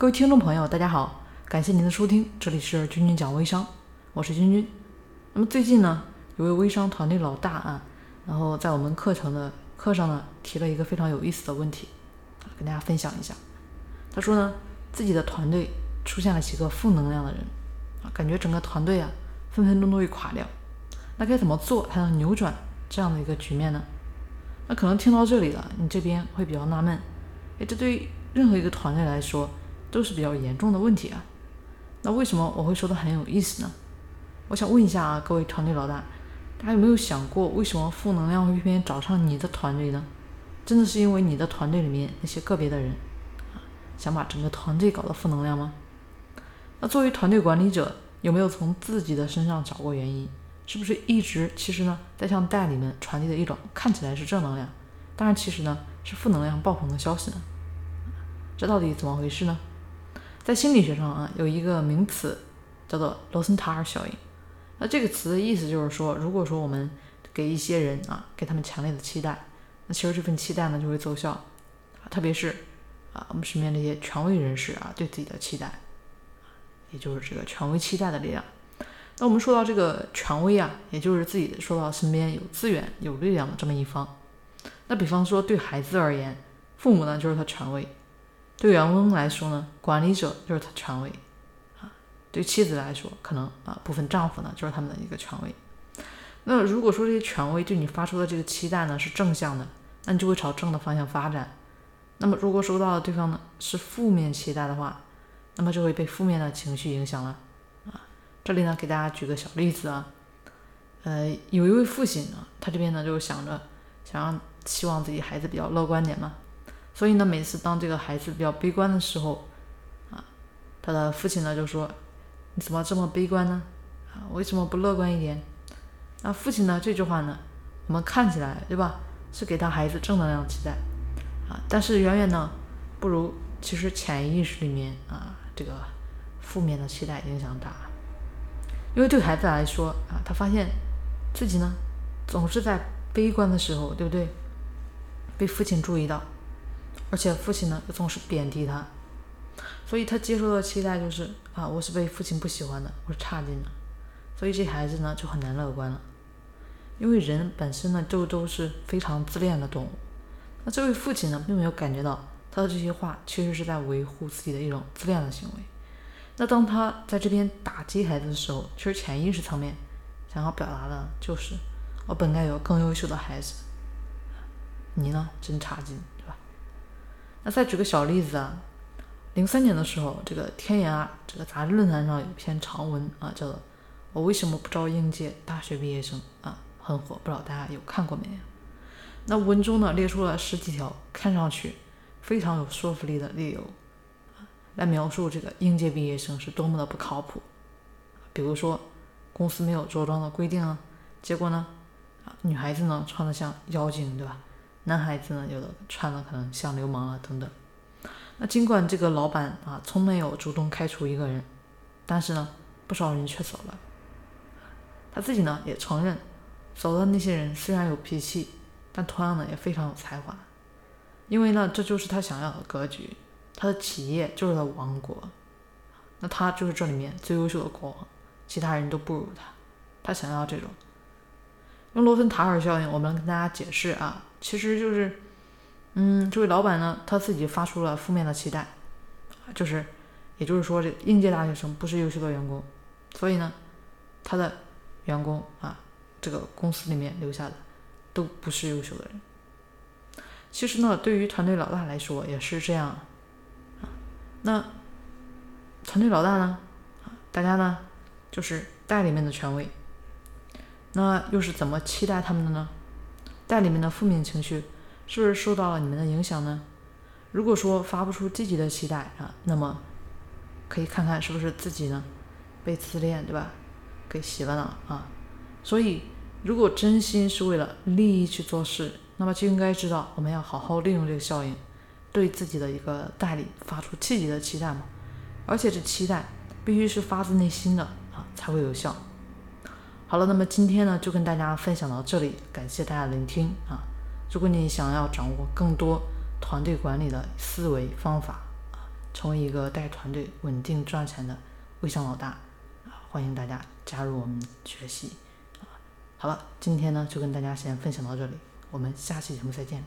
各位听众朋友，大家好，感谢您的收听，这里是君君讲微商，我是君君。那么最近呢，有位微商团队老大啊，然后在我们课程的课上呢，提了一个非常有意思的问题，跟大家分享一下。他说呢，自己的团队出现了几个负能量的人啊，感觉整个团队啊，分分钟都会垮掉。那该怎么做才能扭转这样的一个局面呢？那可能听到这里了，你这边会比较纳闷，哎，这对任何一个团队来说都是比较严重的问题啊。那为什么我会说的很有意思呢？我想问一下啊，各位团队老大，大家有没有想过，为什么负能量会偏偏找上你的团队呢？真的是因为你的团队里面那些个别的人啊，想把整个团队搞得负能量吗？那作为团队管理者，有没有从自己的身上找过原因？是不是一直其实呢，在向代理们传递的一种看起来是正能量，当然其实呢是负能量爆棚的消息呢？这到底怎么回事呢？在心理学上啊，有一个名词叫做罗森塔尔效应。那这个词的意思就是说，如果说我们给一些人啊，给他们强烈的期待，那其实这份期待呢就会奏效，特别是啊我们身边这些权威人士啊对自己的期待，也就是这个权威期待的力量。那我们说到这个权威啊，也就是自己说到身边有资源、有力量的这么一方。那比方说对孩子而言，父母呢就是他权威；对员工来说呢，管理者就是他权威；啊，对妻子来说，可能啊部分丈夫呢就是他们的一个权威。那如果说这些权威对你发出的这个期待呢是正向的，那你就会朝正的方向发展。那么如果收到的对方呢是负面期待的话，那么就会被负面的情绪影响了。啊这里呢，给大家举个小例子啊，呃，有一位父亲呢，他这边呢就想着想让希望自己孩子比较乐观点嘛，所以呢，每次当这个孩子比较悲观的时候，啊，他的父亲呢就说：“你怎么这么悲观呢？啊，为什么不乐观一点？”那父亲呢这句话呢，我们看起来对吧，是给他孩子正能量期待啊，但是远远呢不如其实潜意识里面啊这个负面的期待影响大。因为对孩子来说啊，他发现自己呢总是在悲观的时候，对不对？被父亲注意到，而且父亲呢又总是贬低他，所以他接受的期待就是啊，我是被父亲不喜欢的，我是差劲的，所以这孩子呢就很难乐观了。因为人本身呢就都是非常自恋的动物，那这位父亲呢并没有感觉到他的这些话其实是在维护自己的一种自恋的行为。那当他在这边打击孩子的时候，其实潜意识层面想要表达的就是，我本该有更优秀的孩子，你呢真差劲，对吧？那再举个小例子啊，零三年的时候，这个天涯这个杂志论坛上有一篇长文啊，叫做《我为什么不招应届大学毕业生》啊，很火，不知道大家有看过没？那文中呢列出了十几条看上去非常有说服力的理由。来描述这个应届毕业生是多么的不靠谱，比如说公司没有着装的规定啊，结果呢，啊女孩子呢穿的像妖精，对吧？男孩子呢有的穿的可能像流氓啊等等。那尽管这个老板啊从没有主动开除一个人，但是呢不少人却走了。他自己呢也承认，走的那些人虽然有脾气，但同样呢也非常有才华，因为呢这就是他想要的格局。他的企业就是他王国，那他就是这里面最优秀的国王，其他人都不如他。他想要这种用罗森塔尔效应，我们跟大家解释啊，其实就是，嗯，这位老板呢，他自己发出了负面的期待，就是，也就是说，这应届大学生不是优秀的员工，所以呢，他的员工啊，这个公司里面留下的都不是优秀的人。其实呢，对于团队老大来说也是这样啊。那团队老大呢？大家呢，就是代里面的权威。那又是怎么期待他们的呢？代理们的负面情绪是不是受到了你们的影响呢？如果说发不出积极的期待啊，那么可以看看是不是自己呢被自恋对吧给洗了脑啊？所以，如果真心是为了利益去做事，那么就应该知道我们要好好利用这个效应。对自己的一个代理发出积极的期待嘛，而且这期待必须是发自内心的啊，才会有效。好了，那么今天呢就跟大家分享到这里，感谢大家聆听啊。如果你想要掌握更多团队管理的思维方法啊，成为一个带团队稳定赚钱的微商老大啊！欢迎大家加入我们学习啊！好了，今天呢就跟大家先分享到这里，我们下期节目再见。